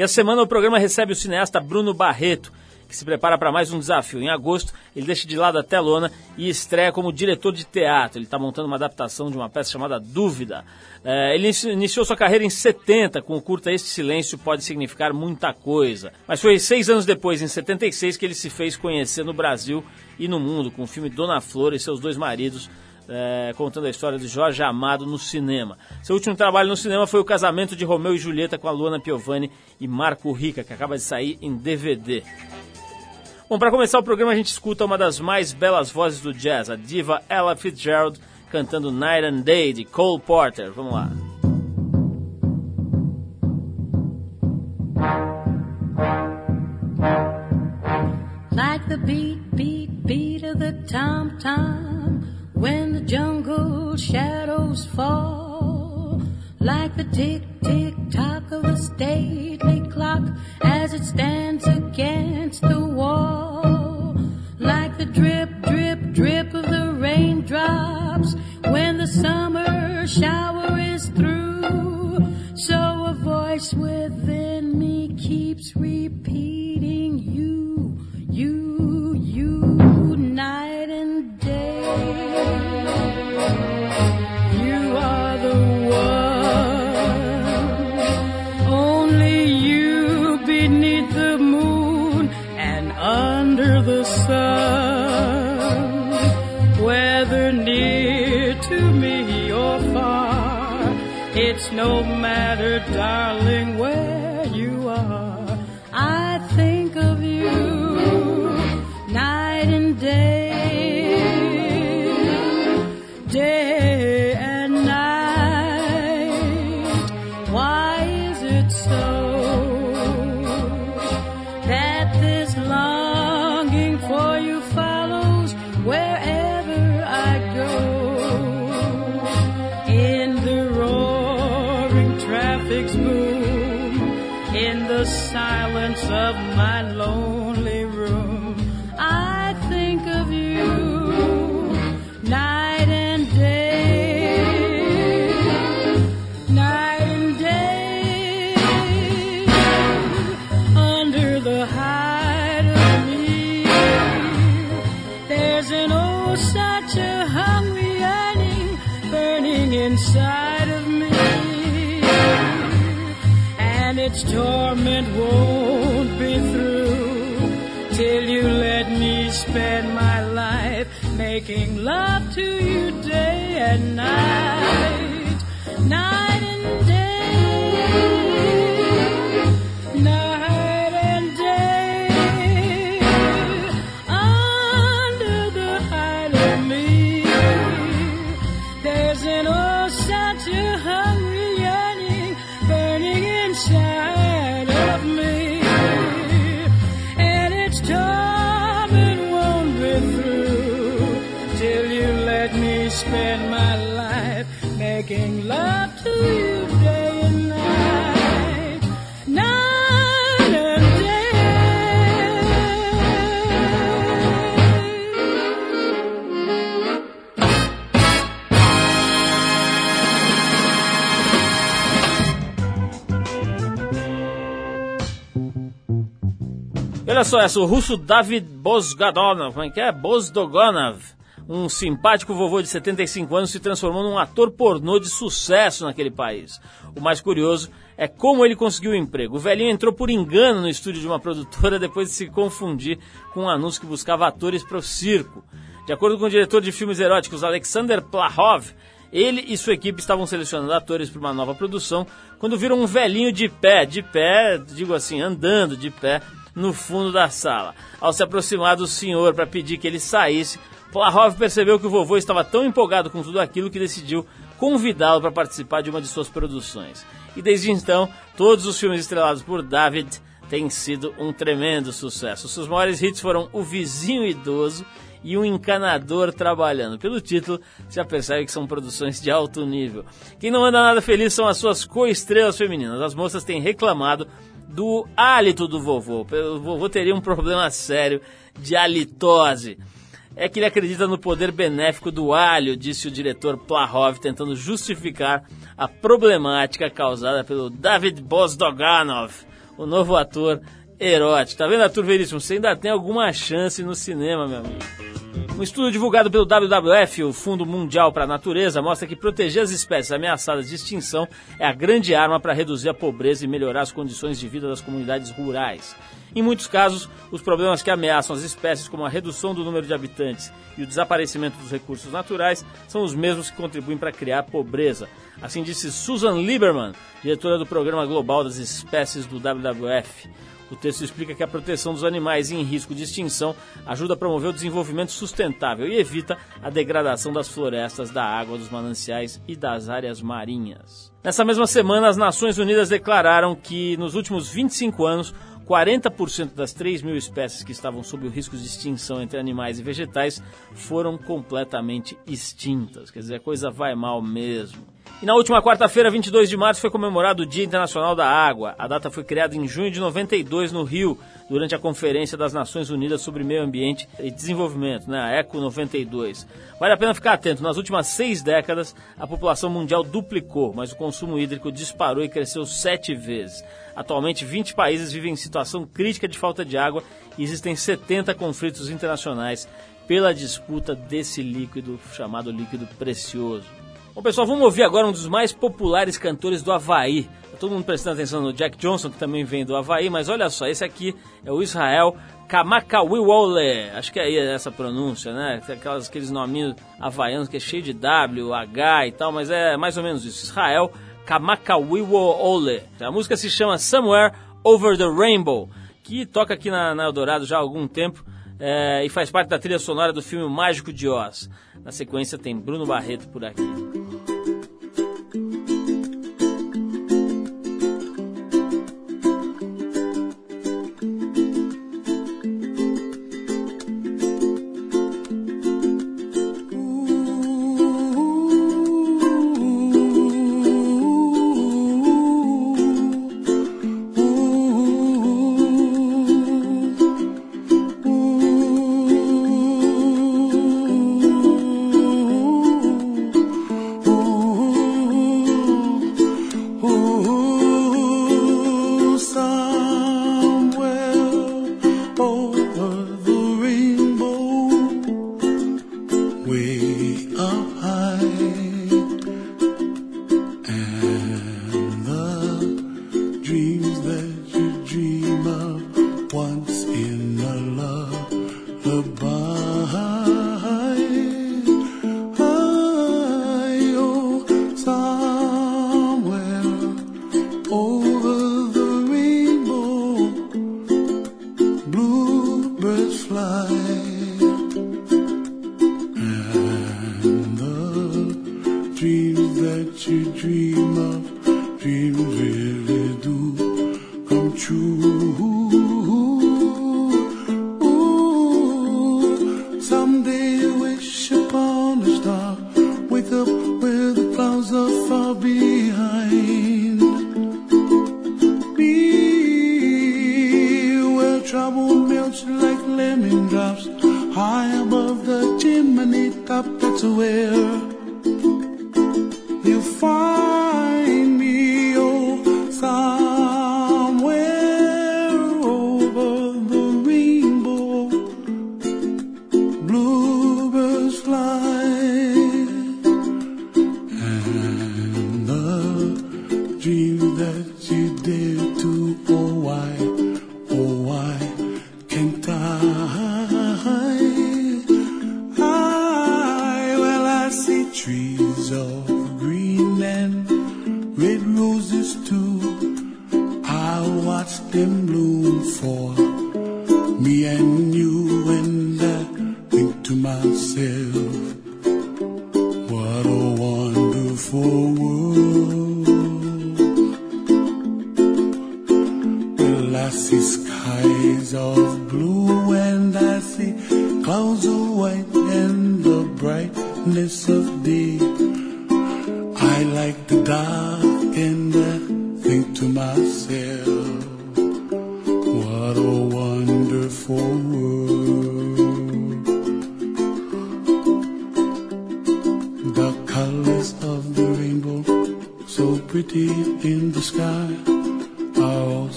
E a semana o programa recebe o cineasta Bruno Barreto, que se prepara para mais um desafio. Em agosto, ele deixa de lado a telona e estreia como diretor de teatro. Ele está montando uma adaptação de uma peça chamada Dúvida. É, ele iniciou sua carreira em 70 com o curta Este Silêncio Pode Significar Muita Coisa. Mas foi seis anos depois, em 76, que ele se fez conhecer no Brasil e no mundo com o filme Dona Flor e seus dois maridos, é, contando a história de Jorge Amado no cinema. Seu último trabalho no cinema foi o casamento de Romeu e Julieta com a Luana Piovani e Marco Rica, que acaba de sair em DVD. Bom, para começar o programa a gente escuta uma das mais belas vozes do jazz, a diva Ella Fitzgerald cantando Night and Day de Cole Porter. Vamos lá. Like the beat, beat, beat of the tom tom when the jungle shadows fall. Like the tick, tick, tock of a stately clock as it stands against the wall. Like the drip, drip, drip of the raindrops when the summer shower is through. So a voice within me keeps repeating you, you, you, night and day. No matter, darling, where spend my life making love to you day and night, night and olha só essa, o russo David Bozgadonov, como é que é? Bozdogonov, um simpático vovô de 75 anos, se transformou num ator pornô de sucesso naquele país. O mais curioso é como ele conseguiu o emprego. O velhinho entrou por engano no estúdio de uma produtora depois de se confundir com um anúncio que buscava atores para o circo. De acordo com o diretor de filmes eróticos Alexander Plahov, ele e sua equipe estavam selecionando atores para uma nova produção quando viram um velhinho de pé, de pé, digo assim, andando de pé, no fundo da sala. Ao se aproximar do senhor para pedir que ele saísse, Plahov percebeu que o vovô estava tão empolgado com tudo aquilo que decidiu convidá-lo para participar de uma de suas produções. E desde então, todos os filmes estrelados por David têm sido um tremendo sucesso. Seus maiores hits foram O Vizinho Idoso e Um Encanador Trabalhando. Pelo título, já percebe que são produções de alto nível. Quem não anda nada feliz são as suas co-estrelas femininas. As moças têm reclamado do hálito do vovô. O vovô teria um problema sério de halitose. É que ele acredita no poder benéfico do alho, disse o diretor Plahov, tentando justificar a problemática causada pelo David Bozdoganov, o novo ator erótico. Tá vendo, Arthur Veríssimo? Você ainda tem alguma chance no cinema, meu amigo. Um estudo divulgado pelo WWF, o Fundo Mundial para a Natureza, mostra que proteger as espécies ameaçadas de extinção é a grande arma para reduzir a pobreza e melhorar as condições de vida das comunidades rurais. Em muitos casos, os problemas que ameaçam as espécies, como a redução do número de habitantes e o desaparecimento dos recursos naturais, são os mesmos que contribuem para criar pobreza. Assim disse Susan Lieberman, diretora do Programa Global das Espécies do WWF. O texto explica que a proteção dos animais em risco de extinção ajuda a promover o desenvolvimento sustentável e evita a degradação das florestas, da água, dos mananciais e das áreas marinhas. Nessa mesma semana, as Nações Unidas declararam que nos últimos 25 anos 40% das 3 mil espécies que estavam sob o risco de extinção entre animais e vegetais foram completamente extintas. Quer dizer, a coisa vai mal mesmo. E na última quarta-feira, 22 de março, foi comemorado o Dia Internacional da Água. A data foi criada em junho de 92 no Rio, durante a Conferência das Nações Unidas sobre Meio Ambiente e Desenvolvimento, né, a ECO 92. Vale a pena ficar atento, nas últimas seis décadas a população mundial duplicou, mas o consumo hídrico disparou e cresceu sete vezes. Atualmente, 20 países vivem em situação crítica de falta de água e existem 70 conflitos internacionais pela disputa desse líquido chamado líquido precioso. Bom, pessoal, vamos ouvir agora um dos mais populares cantores do Havaí. Tá todo mundo prestando atenção no Jack Johnson, que também vem do Havaí, mas olha só, esse aqui é o Israel Kamakawiwole. Acho que é essa pronúncia, né? Aquelas, aqueles nominhos havaianos que é cheio de W, H e tal, mas é mais ou menos isso. Israel Kamakawiwole. A música se chama Somewhere Over the Rainbow, que toca aqui na, na Eldorado já há algum tempo é, e faz parte da trilha sonora do filme Mágico de Oz. Na sequência tem Bruno Barreto por aqui.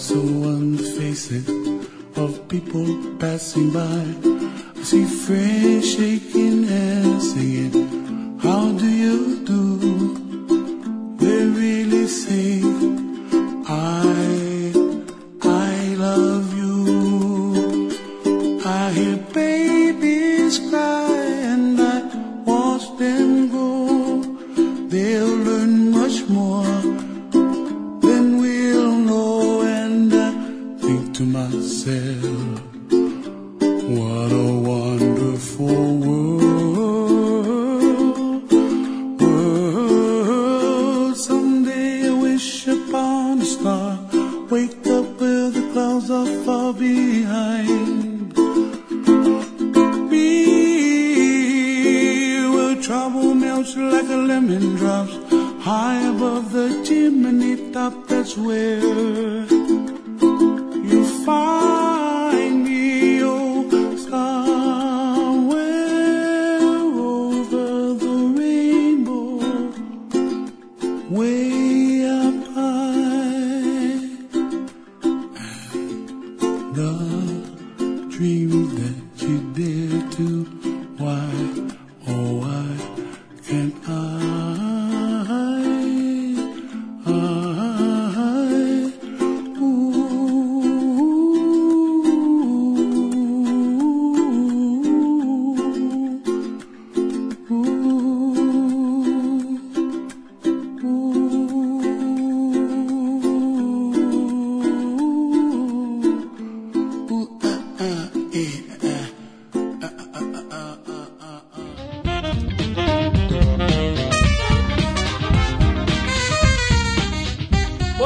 Also on the faces of people passing by. I see friends shaking hands, singing, How do you do?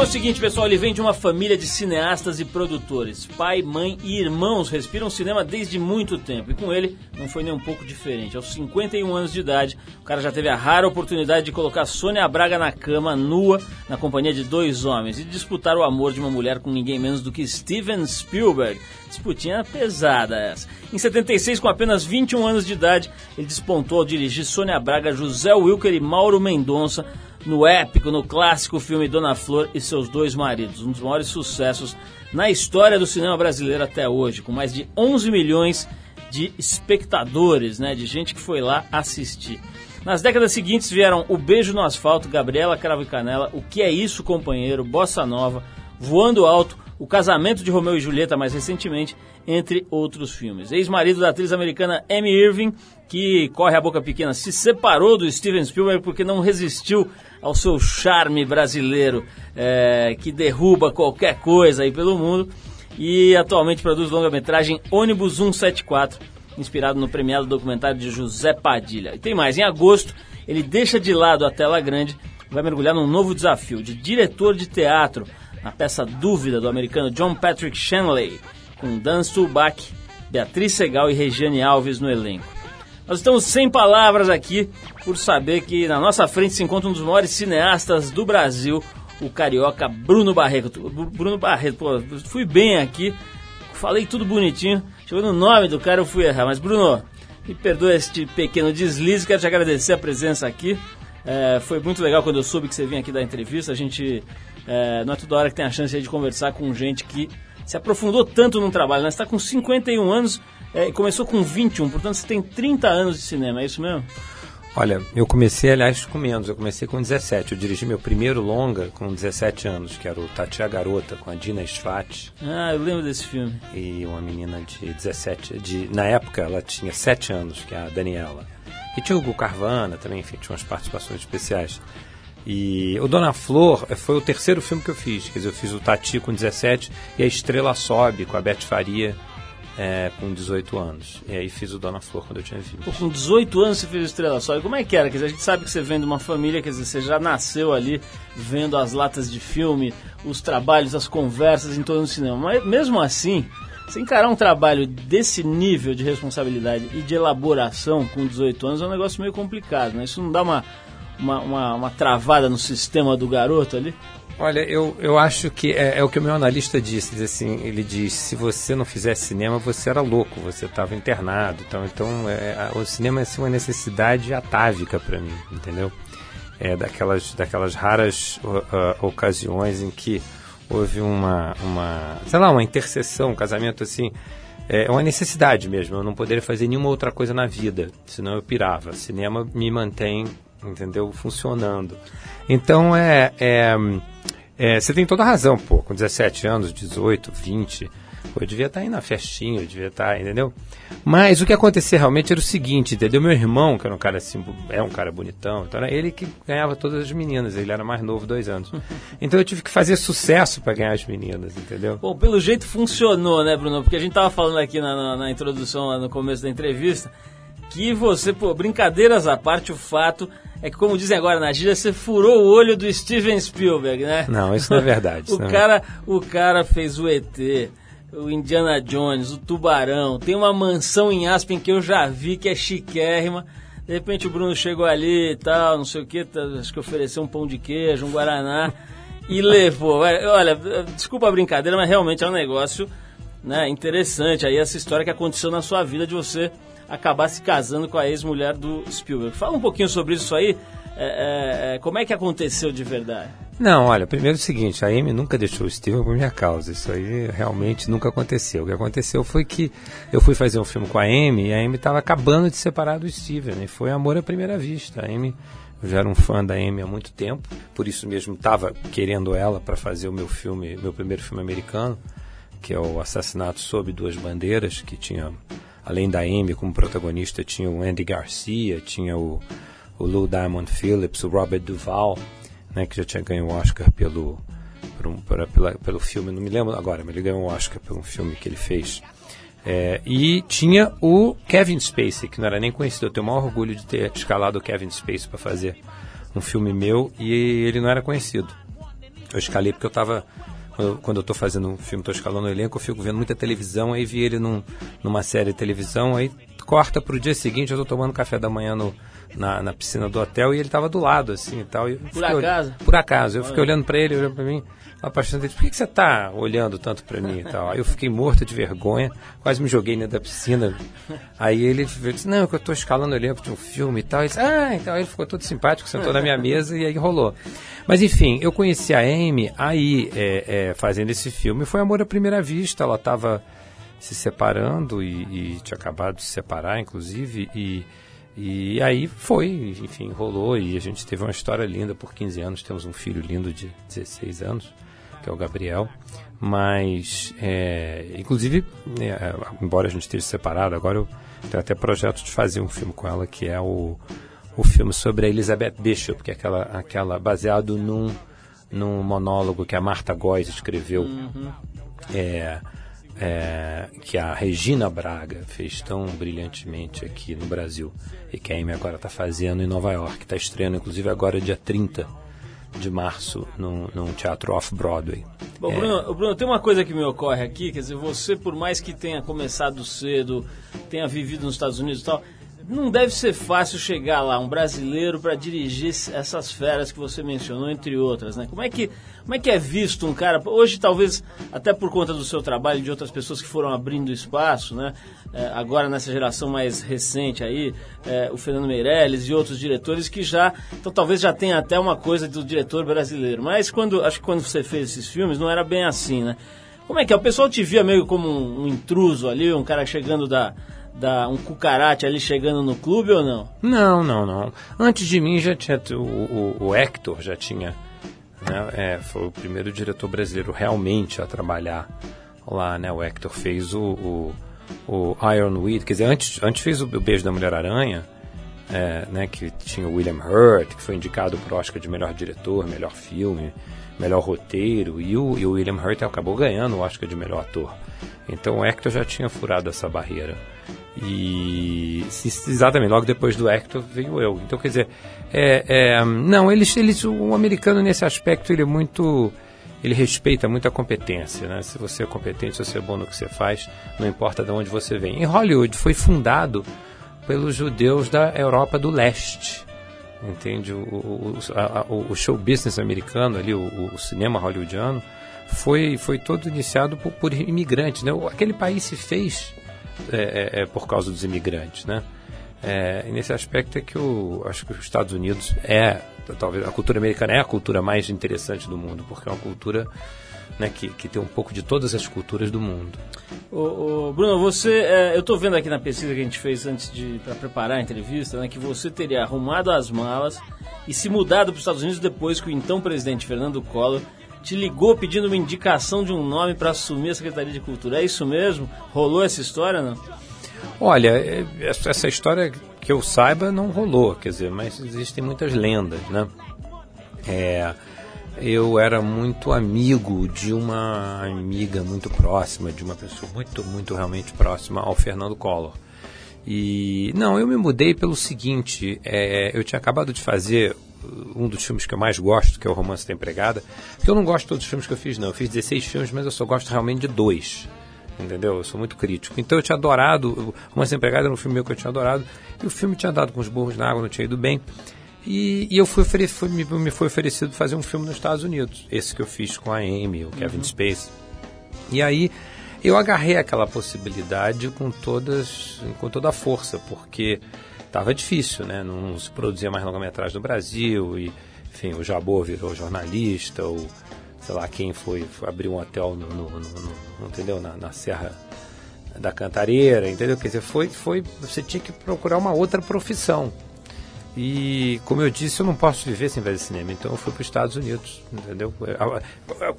O seguinte, pessoal, ele vem de uma família de cineastas e produtores. Pai, mãe e irmãos respiram cinema desde muito tempo. E com ele não foi nem um pouco diferente. Aos 51 anos de idade, o cara já teve a rara oportunidade de colocar Sônia Braga na cama, nua, na companhia de dois homens, e disputar o amor de uma mulher com ninguém menos do que Steven Spielberg. Disputinha pesada essa. Em 76, com apenas 21 anos de idade, ele despontou ao dirigir Sônia Braga, José Wilker e Mauro Mendonça no épico, no clássico filme Dona Flor e seus dois maridos, um dos maiores sucessos na história do cinema brasileiro até hoje, com mais de 11 milhões de espectadores, né, de gente que foi lá assistir. Nas décadas seguintes vieram O Beijo no Asfalto, Gabriela Cravo e Canela, O Que É Isso, Companheiro, Bossa Nova, Voando Alto, O Casamento de Romeu e Julieta, mais recentemente, entre outros filmes. Ex-marido da atriz americana Amy Irving, que corre a boca pequena, se separou do Steven Spielberg porque não resistiu ao seu charme brasileiro, é, que derruba qualquer coisa aí pelo mundo, e atualmente produz longa-metragem Ônibus 174, inspirado no premiado documentário de José Padilha. E tem mais, em agosto ele deixa de lado a tela grande e vai mergulhar num novo desafio de diretor de teatro, na peça Dúvida do americano John Patrick Shanley, com Dan Stulbach, Beatriz Segal e Regiane Alves no elenco. Nós estamos sem palavras aqui por saber que na nossa frente se encontra um dos maiores cineastas do Brasil, o carioca Bruno Barreto. Bruno Barreto, pô, fui bem aqui, falei tudo bonitinho, chegou no nome do cara eu fui errar, mas Bruno, me perdoa este pequeno deslize, quero te agradecer a presença aqui. É, foi muito legal quando eu soube que você vinha aqui dar entrevista. A gente é, não é toda hora que tem a chance de conversar com gente que se aprofundou tanto no trabalho. Né? Você está com 51 anos é, começou com 21, portanto você tem 30 anos de cinema, é isso mesmo? Olha, eu comecei, aliás, com menos. Eu comecei com 17. Eu dirigi meu primeiro longa com 17 anos, que era o Tati a Garota, com a Dina Schwartz. Ah, eu lembro desse filme. E uma menina de 17, de, na época ela tinha 7 anos, que é a Daniela. E tinha o Hugo Carvana também, enfim, tinha umas participações especiais. E o Dona Flor foi o terceiro filme que eu fiz. Quer dizer, eu fiz o Tati com 17 e a Estrela Sobe com a Beth Faria é, com 18 anos. E aí fiz o Dona Flor quando eu tinha 20. Pô, com 18 anos você fez o Estrela Sobe. Como é que era? Quer dizer, a gente sabe que você vem de uma família, quer dizer, você já nasceu ali vendo as latas de filme, os trabalhos, as conversas em torno do cinema. Mas mesmo assim, você encarar um trabalho desse nível de responsabilidade e de elaboração com 18 anos é um negócio meio complicado, né? Isso não dá uma, uma, uma, uma travada no sistema do garoto ali? Olha, eu, eu acho que é, é, o que o meu analista disse. Diz assim, ele diz: se você não fizesse cinema, você era louco, você estava internado. Então, então é, o cinema é assim, uma necessidade atávica para mim, entendeu? É daquelas, daquelas raras uh, ocasiões em que houve uma, uma, sei lá, uma interseção, um casamento assim, é uma necessidade mesmo. Eu não poderia fazer nenhuma outra coisa na vida, senão eu pirava. Cinema me mantém, entendeu, funcionando. Então é, é, é você tem toda a razão, pô, com 17 anos, 18, 20 Pô, eu devia estar tá aí na festinha, eu devia estar, tá, entendeu? Mas o que acontecia realmente era o seguinte, entendeu? Meu irmão, que era um cara assim, é um cara bonitão, então era ele que ganhava todas as meninas, ele era mais novo, dois anos. Então eu tive que fazer sucesso para ganhar as meninas, entendeu? Bom, pelo jeito funcionou, né, Bruno? Porque a gente tava falando aqui na, na, na introdução, lá no começo da entrevista, que você, pô, brincadeiras à parte, o fato é que, como dizem agora na gíria, você furou o olho do Steven Spielberg, né? Não, isso não é verdade. o, é cara, o cara fez o ET, o Indiana Jones, o Tubarão, tem uma mansão em Aspen que eu já vi que é chiquérrima. De repente o Bruno chegou ali e tal, não sei o que, tá, acho que ofereceu um pão de queijo, um guaraná e levou. Olha, desculpa a brincadeira, mas realmente é um negócio né, interessante aí essa história que aconteceu na sua vida de você acabar se casando com a ex-mulher do Spielberg. Fala um pouquinho sobre isso aí. É, é, é como é que aconteceu de verdade? Não, olha, primeiro é o seguinte, a Amy nunca deixou o Steven por minha causa. Isso aí realmente nunca aconteceu. O que aconteceu foi que eu fui fazer um filme com a Amy e a Amy estava acabando de se separar do Steven. E foi amor à primeira vista. A Amy, eu já era um fã da Amy há muito tempo, por isso mesmo estava querendo ela para fazer o meu filme, meu primeiro filme americano, que é o Assassinato sob Duas Bandeiras, que tinha, além da Amy como protagonista, tinha o Andy Garcia, tinha o, o Lou Diamond Phillips, o Robert Duvall né, que já tinha ganho o Oscar pelo, por um, por, pela, pelo filme, não me lembro agora, mas ele ganhou o Oscar por um filme que ele fez. É, e tinha o Kevin Spacey, que não era nem conhecido. Eu tenho o maior orgulho de ter escalado o Kevin Spacey para fazer um filme meu e ele não era conhecido. Eu escalei porque eu estava quando eu estou fazendo um filme, estou escalando o elenco, eu fico vendo muita televisão, aí vi ele num, numa série de televisão, aí corta para o dia seguinte, eu estou tomando café da manhã no, na, na piscina do hotel e ele estava do lado, assim e tal. E por acaso? por acaso. Eu fiquei olhando para ele, olhando para mim, apaixonado dele, por que, que você está olhando tanto para mim e tal? Aí eu fiquei morto de vergonha, quase me joguei dentro da piscina. Aí ele disse, não, é que eu estou escalando o elenco de um filme e tal. E disse, ah, então aí ele ficou todo simpático, sentou na minha mesa e aí rolou. Mas enfim, eu conheci a Amy aí é, é, fazendo esse filme. Foi amor à primeira vista, ela estava se separando e, e, tinha acabado de se separar, inclusive, e e aí foi, enfim, rolou e a gente teve uma história linda por 15 anos. Temos um filho lindo de 16 anos, que é o Gabriel. Mas, é, inclusive, é, embora a gente esteja separado, agora eu tenho até projeto de fazer um filme com ela, que é o, o filme sobre a Elizabeth Bishop, que é aquela, aquela baseado num, num monólogo que a Marta Góes escreveu. Uhum. É, é, que a Regina Braga fez tão brilhantemente aqui no Brasil e que a Amy agora está fazendo em Nova York. Está estreando, inclusive, agora dia 30 de março num, num teatro off-Broadway. Bom, é... Bruno, Bruno, tem uma coisa que me ocorre aqui, quer dizer, você, por mais que tenha começado cedo, tenha vivido nos Estados Unidos e tal, não deve ser fácil chegar lá, um brasileiro, para dirigir essas feras que você mencionou, entre outras, né? Como é que, como é, que é visto um cara, hoje talvez até por conta do seu trabalho e de outras pessoas que foram abrindo espaço, né? É, agora nessa geração mais recente aí, é, o Fernando Meirelles e outros diretores que já, então talvez já tenha até uma coisa do diretor brasileiro. Mas quando, acho que quando você fez esses filmes não era bem assim, né? Como é que é? O pessoal te via meio como um, um intruso ali, um cara chegando da da um cucarate ali chegando no clube ou não? Não, não, não. Antes de mim já tinha o, o, o Hector já tinha, né, é, foi o primeiro diretor brasileiro realmente a trabalhar lá, né? O Hector fez o, o, o Ironweed, quer dizer, antes, antes fez o Beijo da Mulher Aranha, é, né, que tinha o William Hurt, que foi indicado para o Oscar de melhor diretor, melhor filme, melhor roteiro, e o, e o William Hurt acabou ganhando o Oscar de melhor ator. Então o Hector já tinha furado essa barreira. E exatamente, logo depois do Hector veio eu. Então, quer dizer, é, é, não, eles, eles, o americano nesse aspecto ele é muito, ele respeita muito a competência, né? Se você é competente, se você é bom no que você faz, não importa de onde você vem. Em Hollywood foi fundado pelos judeus da Europa do Leste, entende? O, o, a, o show business americano ali, o, o cinema hollywoodiano, foi, foi todo iniciado por, por imigrantes, né? Aquele país se fez é, é, é, por causa dos imigrantes, né? É, e nesse aspecto é que eu acho que os Estados Unidos é, talvez a cultura americana é a cultura mais interessante do mundo, porque é uma cultura né, que, que tem um pouco de todas as culturas do mundo. Ô, ô, Bruno, você, é, eu estou vendo aqui na pesquisa que a gente fez antes de para preparar a entrevista, né, que você teria arrumado as malas e se mudado para os Estados Unidos depois que o então presidente Fernando Collor te ligou pedindo uma indicação de um nome para assumir a Secretaria de Cultura. É isso mesmo? Rolou essa história, não? Olha, é, essa história que eu saiba não rolou, quer dizer, mas existem muitas lendas, né? É, eu era muito amigo de uma amiga muito próxima, de uma pessoa muito, muito realmente próxima ao Fernando Collor. E não, eu me mudei pelo seguinte: é, eu tinha acabado de fazer um dos filmes que eu mais gosto, que é o Romance da Empregada. Porque eu não gosto de todos os filmes que eu fiz, não. Eu fiz 16 filmes, mas eu só gosto realmente de dois. Entendeu? Eu sou muito crítico. Então eu tinha adorado. O Romance da Empregada era um filme meu que eu tinha adorado. E o filme tinha dado com os burros na água, não tinha ido bem. E, e eu fui, fui- me, me foi oferecido fazer um filme nos Estados Unidos. Esse que eu fiz com a Amy, o Kevin Spacey. E aí eu agarrei aquela possibilidade com todas, com toda a força, porque estava difícil, né? Não se produzia mais longa-metragem no Brasil e, enfim, o Jabô virou jornalista, ou sei lá quem foi, foi abrir um hotel no, no- no- no- entendeu? Na, na Serra da Cantareira, entendeu? Quer dizer, foi, foi, você tinha que procurar uma outra profissão. E, como eu disse, eu não posso viver sem fazer cinema, então eu fui para os Estados Unidos, entendeu?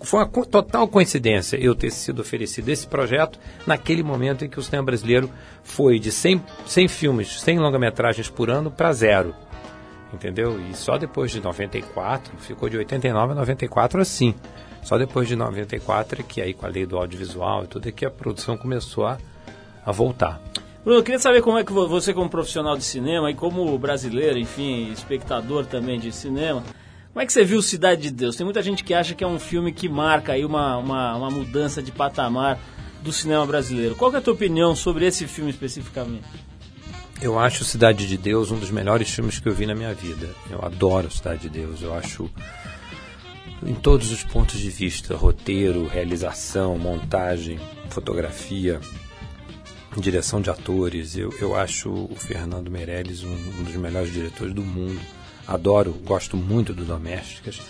Foi uma total coincidência eu ter sido oferecido esse projeto naquele momento em que o cinema brasileiro foi de 100, 100 filmes, 100 longa-metragens por ano para zero, entendeu? E só depois de 94, ficou de 89 a 94 assim. Só depois de 94 é que aí com a lei do audiovisual e tudo é que a produção começou a, a voltar. Bruno, eu queria saber como é que vo- você, como profissional de cinema e como brasileiro, enfim, espectador também de cinema, como é que você viu Cidade de Deus? Tem muita gente que acha que é um filme que marca aí uma, uma, uma mudança de patamar do cinema brasileiro. Qual é a tua opinião sobre esse filme especificamente? Eu acho Cidade de Deus um dos melhores filmes que eu vi na minha vida. Eu adoro Cidade de Deus. Eu acho, em todos os pontos de vista, roteiro, realização, montagem, fotografia, direção de atores. Eu, eu acho o Fernando Meirelles um, um dos melhores diretores do mundo. Adoro, gosto muito do Domésticas.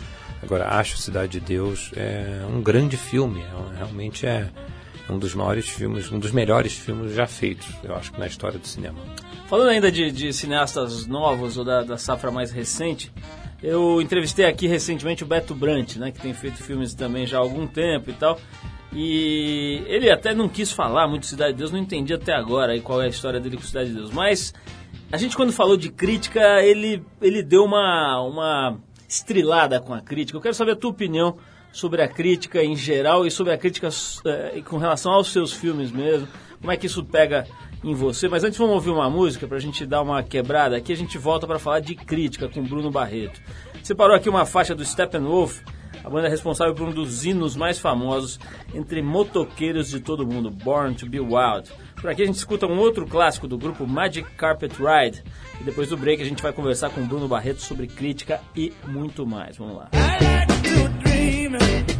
Agora, acho Cidade de Deus é um grande filme. É realmente é um dos maiores filmes, um dos melhores filmes já feitos, eu acho na história do cinema. Falando ainda de, de cineastas novos ou da, da safra mais recente, eu entrevistei aqui recentemente o Beto Brant, né, que tem feito filmes também já há algum tempo e tal. E ele até não quis falar muito de Cidade de Deus, não entendi até agora aí qual é a história dele com Cidade de Deus. Mas a gente quando falou de crítica, ele, ele deu uma, uma estrilada com a crítica. Eu quero saber a tua opinião sobre a crítica em geral e sobre a crítica eh, com relação aos seus filmes mesmo. Como é que isso pega em você? Mas antes vamos ouvir uma música pra gente dar uma quebrada. Aqui a gente volta para falar de crítica com Bruno Barreto. Separou aqui uma faixa do Steppenwolf, a banda responsável por um dos hinos mais famosos entre motoqueiros de todo mundo, Born to Be Wild. Por aqui a gente escuta um outro clássico do grupo Magic Carpet Ride. E depois do break a gente vai conversar com Bruno Barreto sobre crítica e muito mais. Vamos lá. I like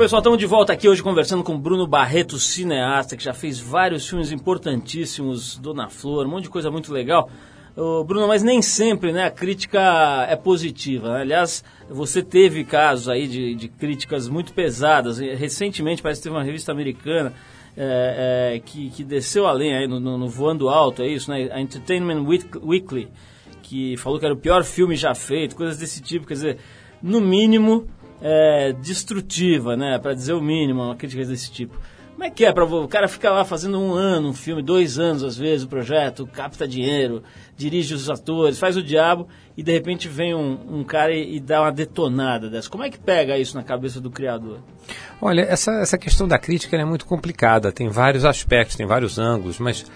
pessoal, estamos de volta aqui hoje conversando com Bruno Barreto, cineasta, que já fez vários filmes importantíssimos, Dona Flor, um monte de coisa muito legal. Ô, Bruno, mas nem sempre né, a crítica é positiva. né? Aliás, você teve casos aí de, de críticas muito pesadas. Recentemente, parece que teve uma revista americana é, é, que, que desceu além aí no, no- no Voando Alto, é isso, né? A Entertainment Week- Weekly, que falou que era o pior filme já feito, coisas desse tipo. Quer dizer, no mínimo, é, destrutiva, né? Para dizer o mínimo, uma crítica desse tipo. Como é que é para o cara ficar lá fazendo um ano, um filme, dois anos às vezes, o projeto, capta dinheiro, dirige os atores, faz o diabo e de repente vem um, um cara e, e dá uma detonada dessa. Como é que pega isso na cabeça do criador? Olha, essa, essa questão da crítica é muito complicada, tem vários aspectos, tem vários ângulos, mas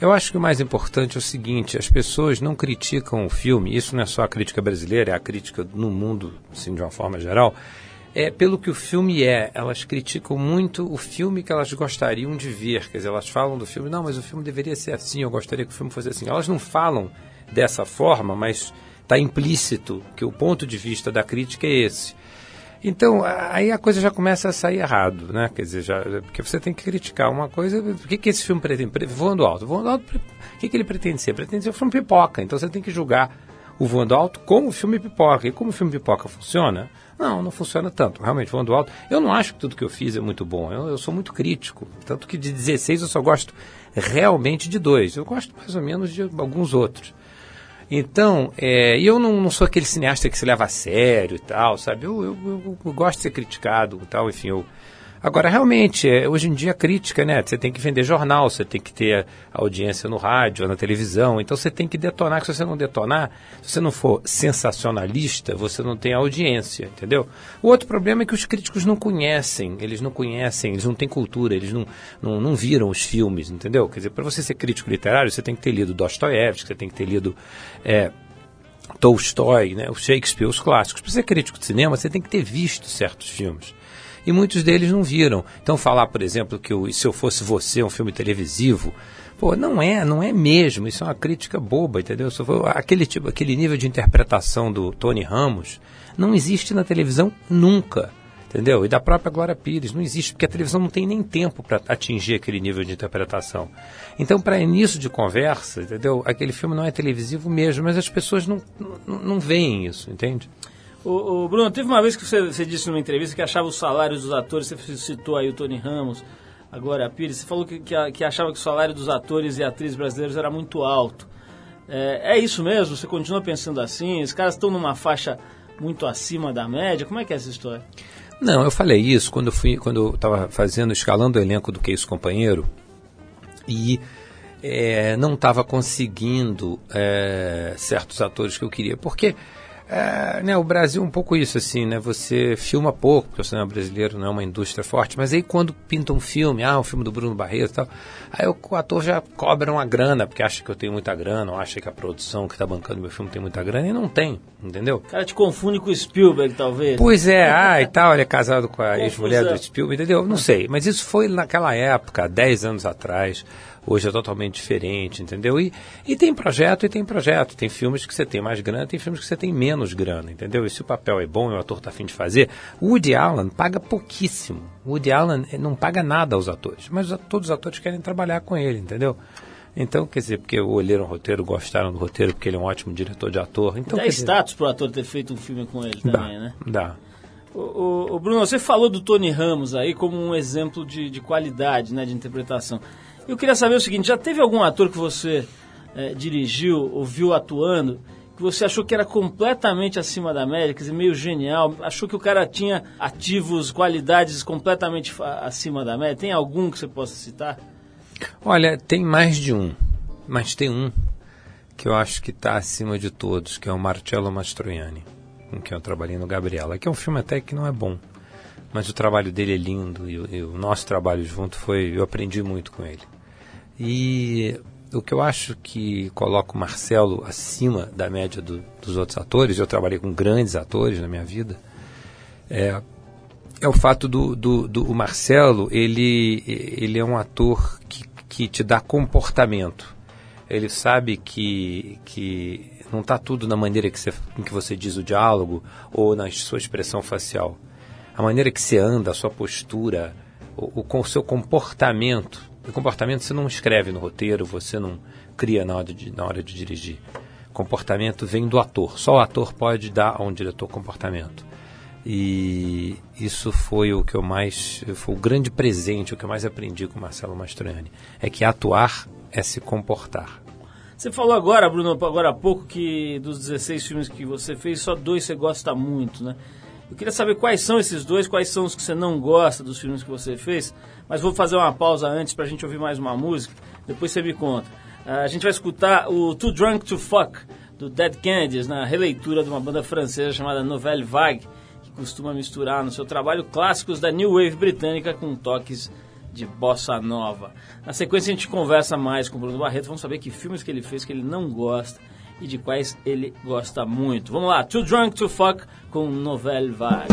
eu acho que o mais importante é o seguinte: as pessoas não criticam o filme, isso não é só a crítica brasileira, é a crítica no mundo, assim, de uma forma geral, é pelo que o filme é. Elas criticam muito o filme que elas gostariam de ver, quer dizer, elas falam do filme, não, mas o filme deveria ser assim, eu gostaria que o filme fosse assim. Elas não falam dessa forma, mas está implícito que o ponto de vista da crítica é esse. Então, aí a coisa já começa a sair errado, né? Quer dizer, já, porque você tem que criticar uma coisa. O que, que esse filme pretende? Pre- Voando Alto. Voando Alto, o que, que ele pretende ser? Pretende ser um filme pipoca. Então você tem que julgar o Voando Alto como o filme pipoca. E como o filme pipoca funciona? Não, não funciona tanto. Realmente, Voando Alto. Eu não acho que tudo que eu fiz é muito bom. Eu, eu sou muito crítico. Tanto que de 16 eu só gosto realmente de dois. Eu gosto mais ou menos de alguns outros. Então, é, eu não, não sou aquele cineasta que se leva a sério e tal, sabe? Eu, eu, eu- eu gosto de ser criticado e tal, enfim. Eu... Agora, realmente, é, hoje em dia a crítica, né? Você tem que vender jornal, você tem que ter audiência no rádio, na televisão, então você tem que detonar, que se você não detonar, se você não for sensacionalista, você não tem audiência, entendeu? O outro problema é que os críticos não conhecem, eles não conhecem, eles não têm cultura, eles não, não, não viram os filmes, entendeu? Quer dizer, para você ser crítico literário, você tem que ter lido Dostoiévski, você tem que ter lido é, Tolstói, né, o Shakespeare, os clássicos. Para ser crítico de cinema, você tem que ter visto certos filmes. E muitos deles não viram. Então, falar, por exemplo, que o Se Eu Fosse Você, um filme televisivo, pô, não é, não é mesmo. Isso é uma crítica boba, entendeu? Aquele, tipo, aquele nível de interpretação do Tony Ramos não existe na televisão nunca. Entendeu? E da própria Glória Pires, não existe, porque a televisão não tem nem tempo para atingir aquele nível de interpretação. Então, para início de conversa, entendeu? Aquele filme não é televisivo mesmo, mas as pessoas não, não, não veem isso, entende? O, Bruno, teve uma vez que você, você disse numa entrevista que achava os salários dos atores, você citou aí o Tony Ramos, agora a Pires, você falou que, que, que achava que o salário dos atores e atrizes brasileiros era muito alto. É, é isso mesmo? Você continua pensando assim? Os caras estão numa faixa muito acima da média? Como é que é essa história? Não, eu falei isso quando eu fui, quando eu estava fazendo, escalando o elenco do Que Isso Companheiro e é, não estava conseguindo é, certos atores que eu queria, porque é, né, o Brasil é um pouco isso assim, né? Você filma pouco, porque o cinema brasileiro não é uma indústria forte, mas aí quando pinta um filme, ah, um filme do Bruno Barreto e tal, aí o, ator já cobra uma grana, porque acha que eu tenho muita grana, ou acha que a produção que está bancando meu filme tem muita grana, e não tem, entendeu? O cara te confunde com o Spielberg, talvez? Pois é, ah, e tal, ele é casado com a ex-mulher do Spielberg, entendeu? Não sei, mas isso foi naquela época, 10 anos atrás. Hoje é totalmente diferente, entendeu? E, e tem projeto e tem projeto. Tem filmes que você tem mais grana, tem filmes que você tem menos grana, entendeu? E se o papel é bom e o ator está afim de fazer, o Woody Allen paga pouquíssimo. O Woody Allen eh, não paga nada aos atores, mas os- todos os atores querem trabalhar com ele, entendeu? Então, quer dizer, porque leram o roteiro, gostaram do roteiro, porque ele é um ótimo diretor de ator. Então, Dá status pro ator ter feito um filme com ele dá, também, né? dá. O, o- o Bruno, você falou do Tony Ramos aí como um exemplo de, de qualidade, né, de interpretação. Eu queria saber o seguinte, já teve algum ator que você eh, dirigiu ou viu atuando que você achou que era completamente acima da média, quer dizer, meio genial, achou que o cara tinha ativos, qualidades completamente acima da média? Tem algum que você possa citar? Olha, tem mais de um, mas tem um que eu acho que está acima de todos, que é o Marcello Mastroianni, com quem eu trabalhei no Gabriela, que é um filme até que não é bom, mas o trabalho dele é lindo e, e o nosso trabalho junto foi, eu aprendi muito com ele. E o que eu acho que coloca o Marcelo acima da média do- dos outros atores, eu trabalhei com grandes atores na minha vida, é, é o fato do, do, do Marcelo, ele, ele é um ator que, que te dá comportamento. Ele sabe que, que não está tudo na maneira que você, em que você diz o diálogo ou na sua expressão facial. A maneira que você anda, a sua postura, o, o, o seu comportamento. O comportamento você não escreve no roteiro, você não cria na hora de, na hora de dirigir. Comportamento vem do ator. Só o ator pode dar a um diretor comportamento. E isso foi o que eu mais. Foi o grande presente, o que eu mais aprendi com Marcelo Mastroianni. É que atuar é se comportar. Você falou agora, Bruno, agora há pouco, que dos 16 filmes que você fez, só dois você gosta muito, né? Eu queria saber quais são esses dois, quais são os que você não gosta dos filmes que você fez, mas vou fazer uma pausa antes pra gente ouvir mais uma música, depois você me conta. Ah, a gente vai escutar o Too Drunk to Fuck, do Dead Kennedys, na releitura de uma banda francesa chamada Nouvelle Vague, que costuma misturar no seu trabalho clássicos da New Wave britânica com toques de bossa nova. Na sequência a gente conversa mais com o Bruno Barreto, vamos saber que filmes que ele fez que ele não gosta e de quais ele gosta muito. Vamos lá, Too Drunk to Fuck com Nouvelle Vague.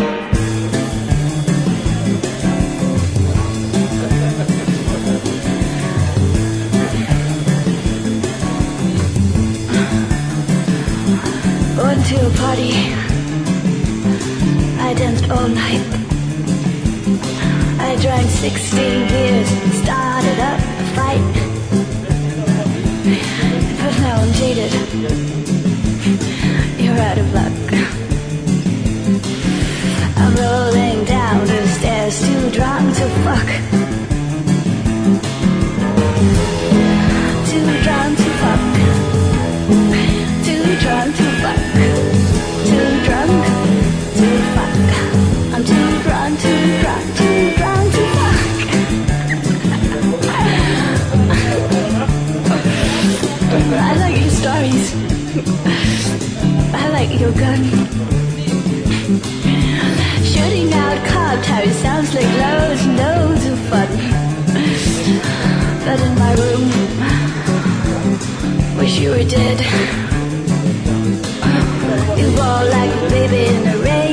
Went to a party. I danced all night. I drank 16 beers and started up a fight. Jaded. You're out of luck. I'm rolling down the stairs, too drunk to fuck. Your gun. Shooting out car tires sounds like loads and loads of fun. But in my room, wish you were dead. You roll like a baby in a razor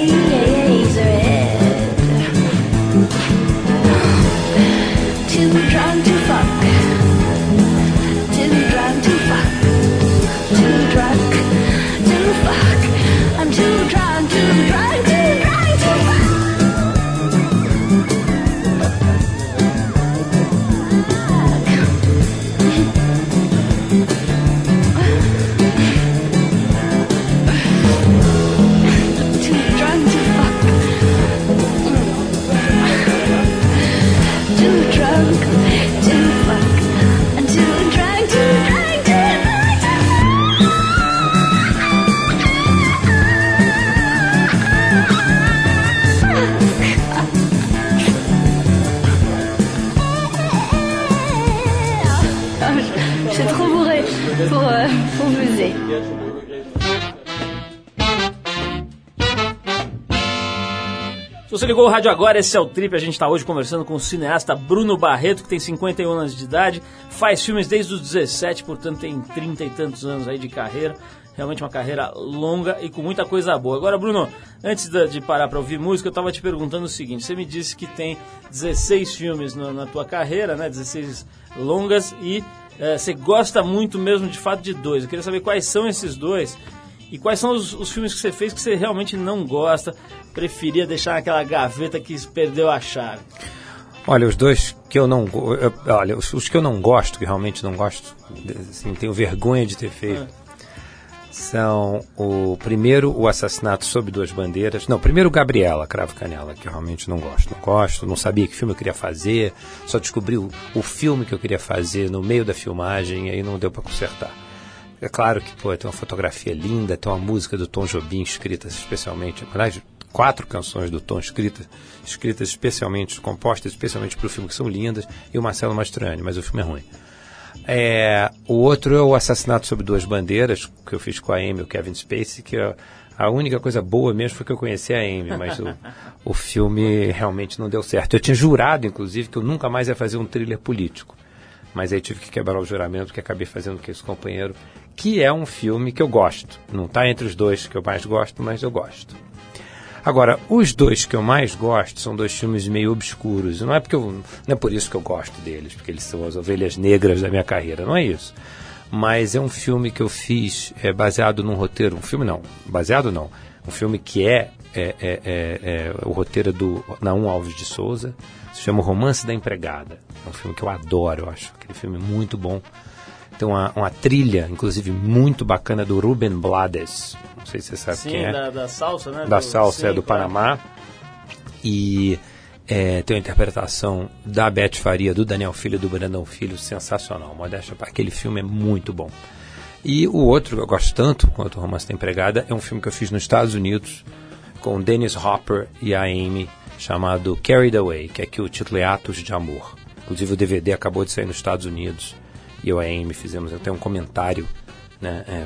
ligou o rádio agora, esse é o Trip. A gente está hoje conversando com o cineasta Bruno Barreto, que tem 51 anos de idade, faz filmes desde os 17, portanto tem 30 e tantos anos aí de carreira. Realmente uma carreira longa e com muita coisa boa. Agora, Bruno, antes de parar para ouvir música, eu estava te perguntando o seguinte: você me disse que tem 16 filmes na, na tua carreira, né? 16 longas e eh, você gosta muito mesmo de fato de dois. Eu queria saber quais são esses dois e quais são os, os filmes que você fez que você realmente não gosta, preferia deixar naquela gaveta que perdeu a chave. Olha, os dois que eu não. eu- Olha, os, os que eu não gosto, que realmente não gosto, assim, tenho vergonha de ter feito, são o primeiro, o assassinato sob duas bandeiras. Não, primeiro Gabriela, Cravo Canela, que eu realmente não gosto. Não gosto, não sabia que filme eu queria fazer, só descobri o, o filme que eu queria fazer no meio da filmagem e aí não deu para consertar. É claro que, pô, tem uma fotografia linda, tem uma música do Tom Jobim escrita especialmente, aliás, quatro canções do Tom escritas, escritas especialmente, compostas especialmente para o filme, que são lindas, e o Marcelo Mastroianni, mas o filme é ruim. É, o outro é o Assassinato sob Duas Bandeiras, que eu fiz com a Amy e o Kevin Spacey, que a única coisa boa mesmo foi que eu conheci a Amy, mas o, o filme realmente não deu certo. Eu tinha jurado, inclusive, que eu nunca mais ia fazer um thriller político. Mas aí tive que quebrar o juramento, que acabei fazendo com esse companheiro, que é um filme que eu gosto. Não está entre os dois que eu mais gosto, mas eu gosto. Agora, os dois que eu mais gosto são dois filmes meio obscuros. Não é porque eu, não é por isso que eu gosto deles, porque eles são as ovelhas negras da minha carreira, não é isso. Mas é um filme que eu fiz é, baseado num roteiro, um filme não, baseado não, um filme que é, é, é, é, é o roteiro é do Naum Alves de Souza, chama O Romance da Empregada. É um filme que eu adoro, eu acho aquele filme muito bom. Tem uma, uma trilha, inclusive, muito bacana do Ruben Blades. Não sei se você sabe Sim, quem é. da, da salsa, né? Da Do- salsa, é sim, do claro. Panamá. E é, tem uma interpretação da Beth Faria, do Daniel Filho, do Brandão Filho, sensacional. Modéstia, aquele filme é muito bom. E o outro que eu gosto tanto quanto o Romance da Empregada é um filme que eu fiz nos Estados Unidos com Dennis Hopper e a Amy, chamado Carried Away, que aqui o título é Atos de Amor. Inclusive o DVD acabou de sair nos Estados Unidos e eu e a Amy fizemos até um comentário, né? é,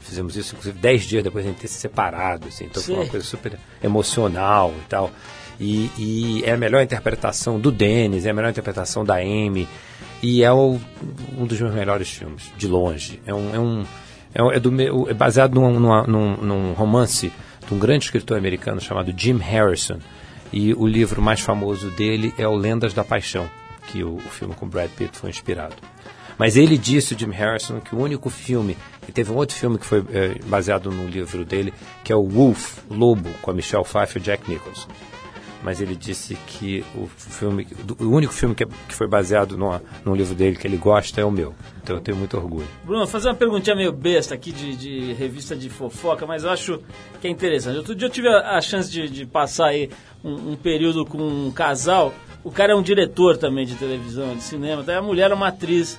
fizemos isso inclusive dez dias depois de a gente ter se separado, assim, então foi uma Sim. coisa super emocional e tal. E, e é a melhor interpretação do Dennis, é a melhor interpretação da Amy e é o- um dos meus melhores filmes, de longe. É um, é um, é é do meu- é baseado num, num- num romance de um grande escritor americano chamado Jim Harrison. E o livro mais famoso dele é o Lendas da Paixão, que o, o filme com Brad Pitt foi inspirado. Mas ele disse, o Jim Harrison, que o único filme, e teve um outro filme que foi eh, baseado no livro dele, que é o Wolf, Lobo, com a Michelle Pfeiffer e Jack Nicholson. Mas ele disse que o filme, o único filme que, é- que foi baseado numa, num livro dele que ele gosta é o meu. Então eu tenho muito orgulho. Bruno, fazer uma perguntinha meio besta aqui de, de revista de fofoca, mas eu acho que é interessante. Outro dia eu tive a, a chance de, de passar aí um, um período com um casal. O cara é um diretor também de televisão, de cinema. Daí a mulher é uma atriz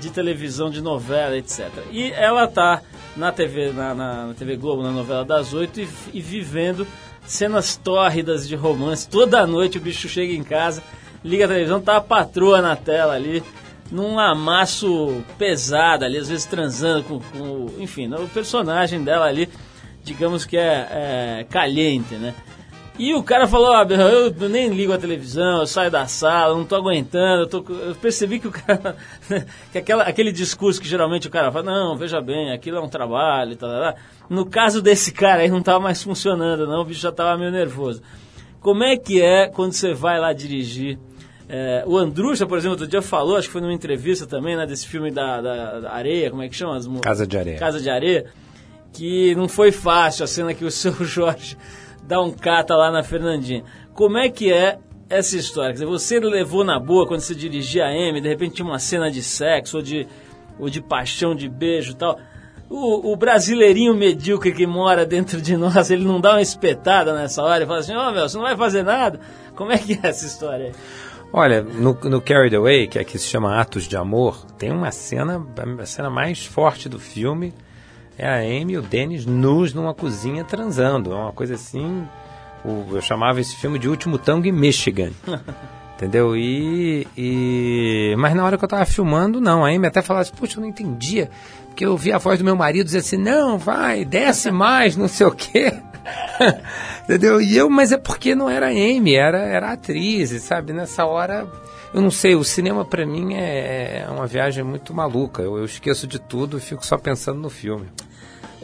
de televisão, de novela, etc. E ela tá na TV, na, na- na TV Globo, na novela das oito, e, e vivendo cenas tórridas de romance. Toda noite o bicho chega em casa, liga a televisão, tá a patroa na tela ali, num amasso pesado ali, às vezes transando com, com enfim, o personagem dela ali, digamos que é, é caliente, né? E o cara falou, ah, eu nem ligo a televisão, eu saio da sala, não tô aguentando, eu, tô, eu percebi que o cara, que aquela, aquele discurso que geralmente o cara fala, não, veja bem, aquilo é um trabalho e tal, tal, tal. no caso desse cara aí não tava mais funcionando não, o bicho já tava meio nervoso. Como é que é quando você vai lá dirigir? É, o Andrucha, por exemplo, outro dia falou, acho que foi numa entrevista também, né, desse filme da, da- da areia, como é que chama? As Casa de Areia. Casa de Areia, que não foi fácil a cena que o seu Jorge dá um cata lá na Fernandinha. Como é que é essa história? Quer dizer, você levou na boa quando você dirigia a M, de repente tinha uma cena de sexo ou de, ou de paixão, de beijo e tal. O, o brasileirinho medíocre que mora dentro de nós, ele não dá uma espetada nessa hora e fala assim, ó meu, você não vai fazer nada? Como é que é essa história aí? Olha, no, no Carried Away, que aqui se chama Atos de Amor, tem uma cena, a cena mais forte do filme é a Amy e o Dennis nus numa cozinha transando. É uma coisa assim. o- eu chamava esse filme de Último Tango em Michigan. Entendeu? E, e. Mas na hora que eu tava filmando, não. A Amy até falava assim, puxa, eu não entendia. Porque eu vi a voz do meu marido dizer assim, não, vai, desce mais, não sei o quê. Entendeu? E eu, mas é porque não era a Amy, era, era a atriz, e, sabe? Nessa hora, eu não sei, o cinema pra mim é, é uma viagem muito maluca. Eu, eu esqueço de tudo e fico só pensando no filme.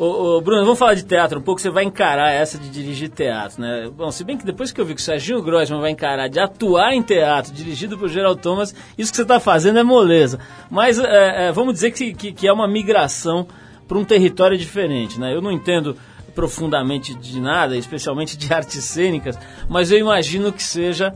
Ô, ô, Bruno, vamos falar de teatro um pouco. Você vai encarar essa de dirigir teatro, né? Bom, se bem que depois que eu vi que o Serginho Grossman vai encarar de atuar em teatro, dirigido por Gerald Thomas, isso que você está fazendo é moleza. Mas é, é, vamos dizer que, que, que é uma migração para um território diferente, né? Eu não entendo profundamente de nada, especialmente de artes cênicas, mas eu imagino que seja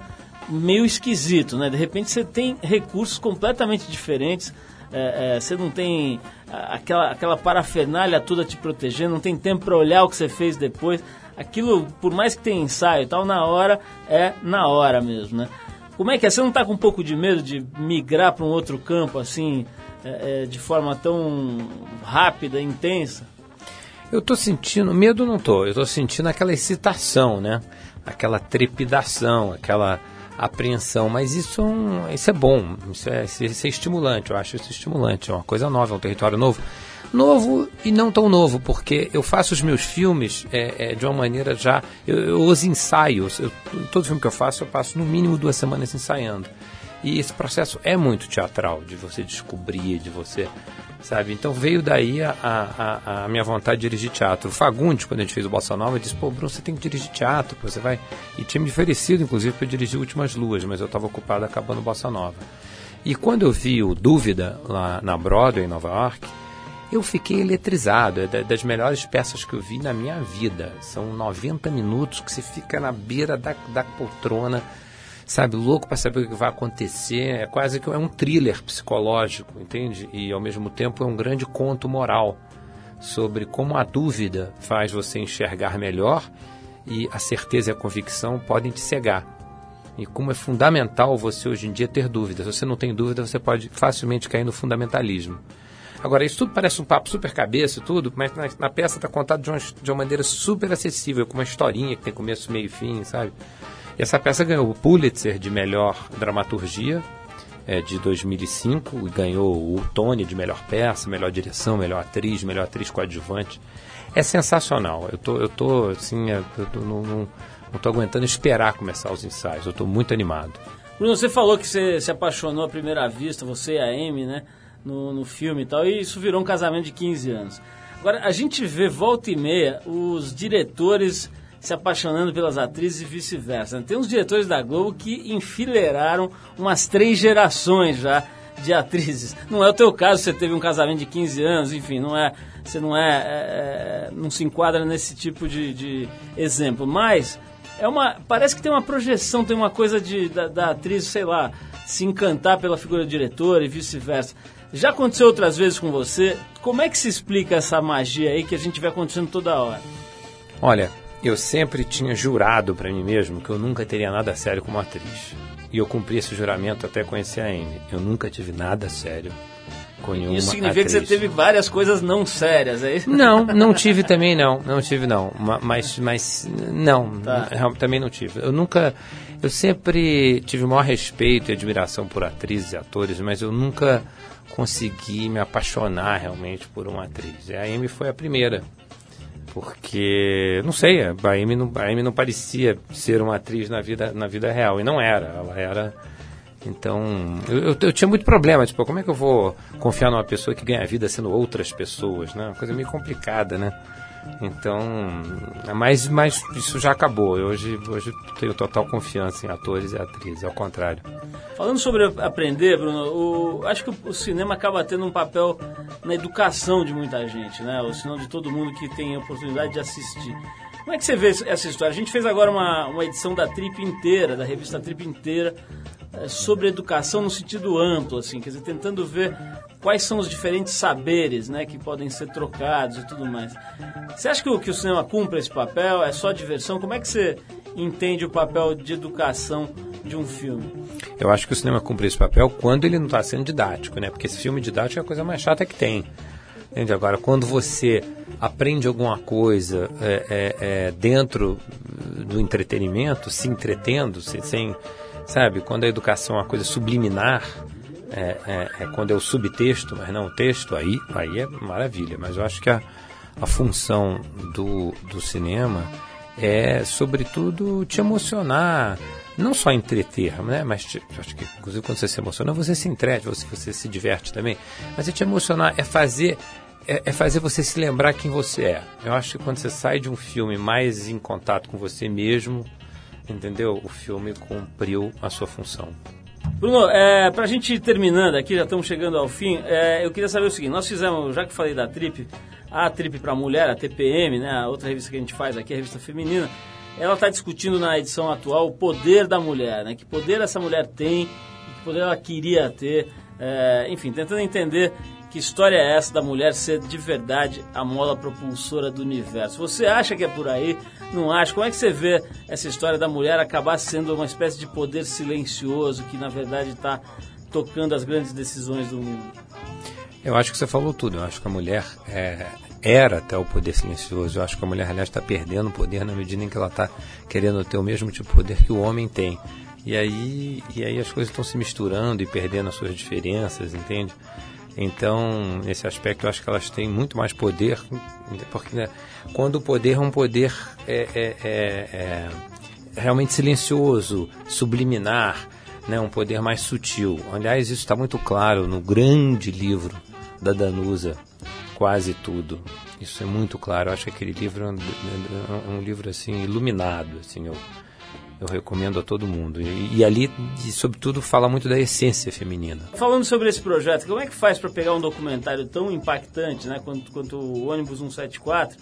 meio esquisito, né? De repente você tem recursos completamente diferentes. É, é, você não tem aquela, aquela parafernália toda te protegendo, não tem tempo para olhar o que você fez depois. Aquilo, por mais que tenha ensaio e tal, na hora é na hora mesmo, né? Como é que é? Você não está com um pouco de medo de migrar para um outro campo assim, é, é, de forma tão rápida, intensa? Eu tô sentindo, medo não tô, eu tô sentindo aquela excitação, né? Aquela trepidação, aquela apreensão, mas isso é, um- isso é bom, isso é, isso é estimulante, eu acho isso estimulante, é uma coisa nova, é um território novo. Novo e não tão novo, porque eu faço os meus filmes é, é, de uma maneira já. Eu, eu os ensaio. Eu, todo filme que eu faço, eu passo no mínimo duas semanas ensaiando. E esse processo é muito teatral, de você descobrir, de você. Sabe? Então veio daí a, a, a- minha vontade de dirigir teatro. O Fagundes, quando a gente fez o Bossa Nova, disse: pô, Bruno, você tem que dirigir teatro, você vai. E tinha me oferecido, inclusive, para dirigir Últimas Luas, mas eu estava ocupado acabando o Bossa Nova. E quando eu vi o Dúvida lá na Broadway, em Nova York, Eu fiquei eletrizado, é da- das melhores peças que eu vi na minha vida. São 90 minutos que você fica na beira da, da poltrona, sabe, louco para saber o que vai acontecer. É quase que é um thriller psicológico, entende? E ao mesmo tempo é um grande conto moral sobre como a dúvida faz você enxergar melhor e a certeza e a convicção podem te cegar. E como é fundamental você hoje em dia ter dúvidas. Se você não tem dúvida, você pode facilmente cair no fundamentalismo. Agora, isso tudo parece um papo super cabeça e tudo, mas na, na peça está contado de uma, de uma maneira super acessível, com uma historinha que tem começo, meio e fim, sabe? Essa peça ganhou o Pulitzer de melhor dramaturgia é, de 2005 e ganhou o Tony de melhor peça, melhor direção, melhor atriz, melhor atriz coadjuvante. É sensacional. Eu tô, eu tô assim, é, eu tô, não, não, não tô aguentando esperar começar os ensaios. Eu tô muito animado. Bruno, você falou que você se apaixonou à primeira vista, você e a Amy, né? No, no filme e tal, e isso virou um casamento de 15 anos. Agora, a gente vê volta e meia os diretores se apaixonando pelas atrizes e vice-versa. Tem uns diretores da Globo que enfileiraram umas três gerações já de atrizes. Não é o teu caso, você teve um casamento de 15 anos, enfim, não é, você não é, é, não se enquadra nesse tipo de, de exemplo, mas é uma, parece que tem uma projeção, tem uma coisa de, da, da atriz, sei lá, se encantar pela figura do diretor e vice-versa. Já aconteceu outras vezes com você? Como é que se explica essa magia aí que a gente vê acontecendo toda hora? Olha, eu sempre tinha jurado para mim mesmo que eu nunca teria nada sério como atriz. E eu cumpri esse juramento até conhecer a Amy. Eu nunca tive nada sério com nenhuma Isso significa que atriz. você teve várias coisas não sérias, é isso? Não, não tive também não, não tive não, Ma- mas, mas não, Tá. também não tive. Eu nunca, eu sempre tive o maior respeito e admiração por atrizes e atores, mas eu nunca consegui me apaixonar realmente por uma atriz. E a Amy foi a primeira, porque não sei, a Amy não, a Amy não parecia ser uma atriz na vida, na vida real e não era, ela era então, eu, eu- eu tinha muito problema, tipo, como é que eu vou confiar numa pessoa que ganha vida sendo outras pessoas, né? Uma coisa meio complicada, né? Então, mas, mas isso já acabou. Hoje, hoje tenho total confiança em atores e atrizes, ao contrário. Falando sobre aprender, Bruno, o- acho que o, o cinema acaba tendo um papel na educação de muita gente, né? Ou senão de todo mundo que tem a oportunidade de assistir. Como é que você vê essa história? A gente fez agora uma, uma edição da Trip inteira, da revista Trip inteira, eh, sobre educação no sentido amplo, assim, quer dizer, tentando ver quais são os diferentes saberes, né, que podem ser trocados e tudo mais. Você acha que o, que o cinema cumpre esse papel? É só diversão? Como é que você entende o papel de educação de um filme? Eu acho que o cinema cumpre esse papel quando ele não está sendo didático, né? Porque esse filme didático é a coisa mais chata que tem. Entende? Agora, quando você aprende alguma coisa é, é, é, dentro do entretenimento, se entretendo, se- sem, sabe? Quando a educação é uma coisa subliminar, é, é- é quando é o subtexto, mas não o texto, aí, aí é maravilha. Mas eu acho que a, a função do, do cinema é, sobretudo, te emocionar, não só entreter, né? mas te, acho que, inclusive, quando você se emociona, você se entrete, você, você se diverte também. Mas é te emocionar, é fazer, é, é fazer você se lembrar quem você é. Eu acho que quando você sai de um filme mais em contato com você mesmo, entendeu? O filme cumpriu a sua função. Bruno, é, pra gente ir terminando aqui, já estamos chegando ao fim, é, eu queria saber o seguinte, nós fizemos, já que falei da Trip, a Trip para Mulher, a TPM, né, a outra revista que a gente faz aqui, a revista feminina, ela está discutindo na edição atual o poder da mulher, né, que poder essa mulher tem, que poder ela queria ter, é, enfim, tentando entender que história é essa da mulher ser de verdade a mola propulsora do universo. Você acha que é por aí? Não acha? Como é que você vê essa história da mulher acabar sendo uma espécie de poder silencioso que na verdade está tocando as grandes decisões do mundo? Eu acho que você falou tudo. Eu acho que a mulher é, era até o poder silencioso. Eu acho que a mulher, aliás, está perdendo poder na medida em que ela está querendo ter o mesmo tipo de poder que o homem tem. E aí, e aí as coisas estão se misturando e perdendo as suas diferenças, entende? Então, nesse aspecto, eu acho que elas têm muito mais poder, porque né, quando o poder é um poder é, é, é, é realmente silencioso, subliminar, né, um poder mais sutil. Aliás, isso está muito claro no grande livro da Danusa, Quase Tudo. Isso é muito claro. Eu acho que aquele livro é um, é um livro assim iluminado. Assim, eu, Eu recomendo a todo mundo. E, e ali, sobretudo, fala muito da essência feminina. Falando sobre esse projeto, como é que faz para pegar um documentário tão impactante, né, quanto, quanto o Ônibus 174,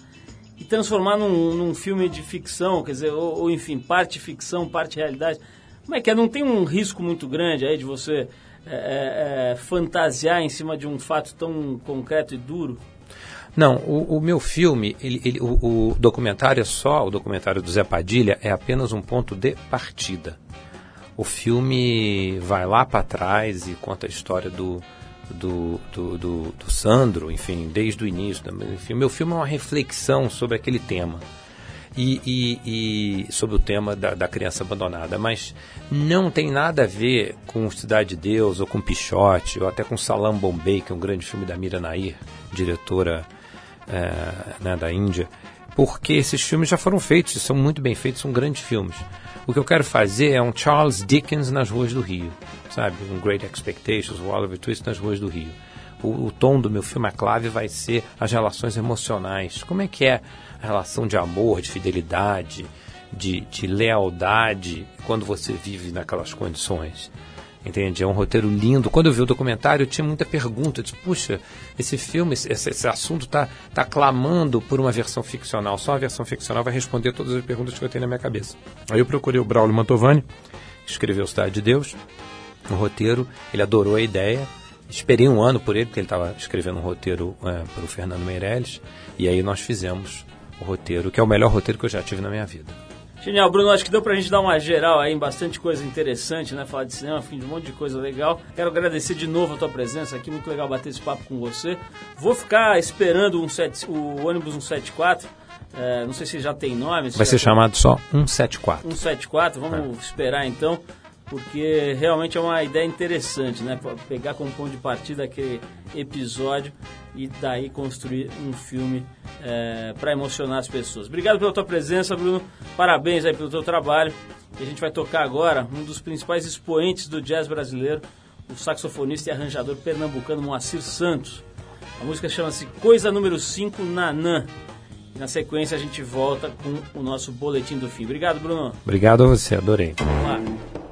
e transformar num, num filme de ficção, quer dizer, ou, ou, enfim, parte ficção, parte realidade? Como é que é? Não tem um risco muito grande aí de você é, é, fantasiar em cima de um fato tão concreto e duro? Não, o, o meu filme, ele, ele, o, o, documentário é só, o documentário do Zé Padilha é apenas um ponto de partida. O filme vai lá para trás e conta a história do, do, do, do, do Sandro, enfim, desde o início. Enfim, meu filme é uma reflexão sobre aquele tema. E, e, e, sobre o tema da, da, criança abandonada, mas não tem nada a ver com Cidade de Deus, ou com Pichote, ou até com Salam Bombay, que é um grande filme da Mira Nair, diretora é, né, da Índia, porque esses filmes já foram feitos, são muito bem feitos, são grandes filmes. O que eu quero fazer é um Charles Dickens nas ruas do Rio, sabe? Um Great Expectations, um Oliver Twist nas ruas do Rio. O, o, tom do meu filme, a clave vai ser as relações emocionais. Como é que é a relação de amor, de fidelidade, de, de lealdade quando você vive naquelas condições? Entende? É um roteiro lindo. Quando eu vi o documentário, eu tinha muita pergunta. Eu disse, puxa, esse filme, esse, esse assunto está tá clamando por uma versão ficcional. Só a versão ficcional vai responder todas as perguntas que eu tenho na minha cabeça. Aí eu procurei o Braulio Mantovani, que escreveu Cidade de Deus, no roteiro. Ele adorou a ideia. Esperei um ano por ele, porque ele estava escrevendo um roteiro é, para o Fernando Meirelles. E aí nós fizemos o roteiro, que é o melhor roteiro que eu já tive na minha vida. Genial, Bruno, acho que deu pra gente dar uma geral aí em bastante coisa interessante, né? Falar de cinema, fim de um monte de coisa legal. Quero agradecer de novo a tua presença aqui, muito legal bater esse papo com você. Vou ficar esperando um set, o ônibus 174. É, não sei se já tem nome. Vai ser chamado só 174. 174, vamos é. esperar então porque realmente é uma ideia interessante, né? Pegar como ponto de partida aquele episódio e daí construir um filme é, para emocionar as pessoas. Obrigado pela tua presença, Bruno. Parabéns aí pelo teu trabalho. E a gente vai tocar agora um dos principais expoentes do jazz brasileiro, o saxofonista e arranjador pernambucano Moacir Santos. A música chama-se Coisa Número 5, Nanã. E na sequência a gente volta com o nosso boletim do fim. Obrigado, Bruno. Obrigado a você, adorei. Vamos lá.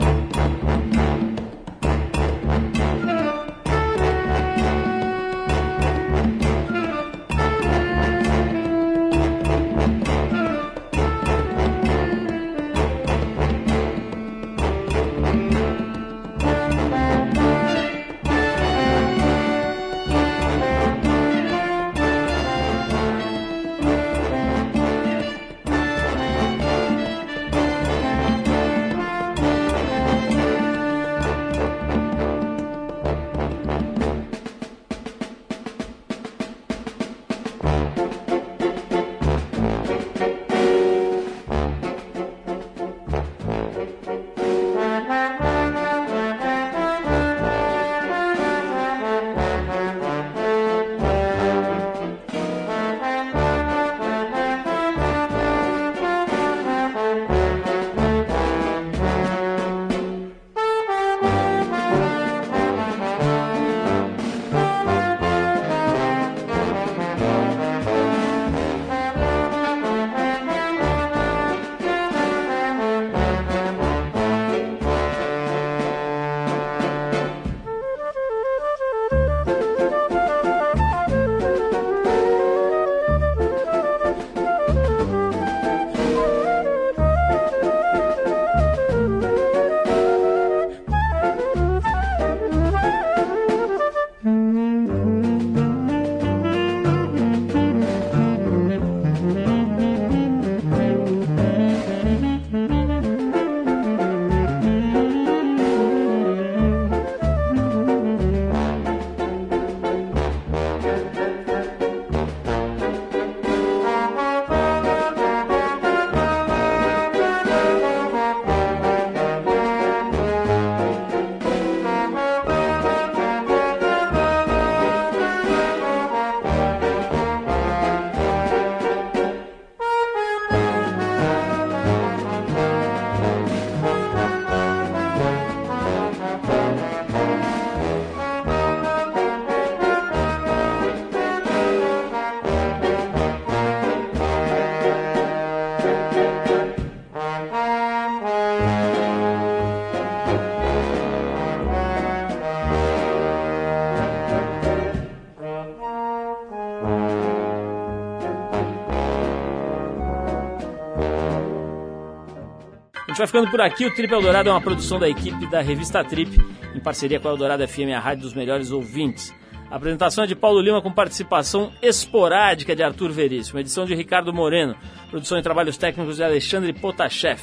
Vai ficando por aqui. O Trip Eldorado é uma produção da equipe da revista Trip, em parceria com a Eldorado FM, a rádio dos melhores ouvintes. A apresentação é de Paulo Lima com participação esporádica de Arthur Veríssimo, edição de Ricardo Moreno, produção e trabalhos técnicos de Alexandre Potashev.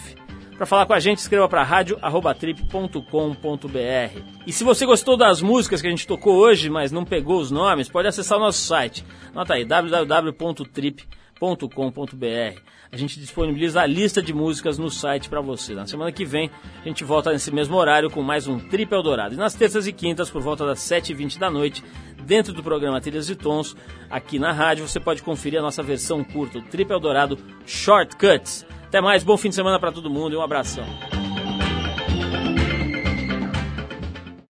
Para falar com a gente, escreva para rádio@trip.com.br. E se você gostou das músicas que a gente tocou hoje, mas não pegou os nomes, pode acessar o nosso site. Nota aí www.trip.com.br. A gente disponibiliza a lista de músicas no site para você. Na semana que vem, a gente volta nesse mesmo horário com mais um Trip Eldorado. E nas terças e quintas, por volta das 7h20 da noite, dentro do programa Trilhas e Tons, aqui na rádio, você pode conferir a nossa versão curta, o Trip Eldorado Shortcuts. Até mais, bom fim de semana para todo mundo e um abração.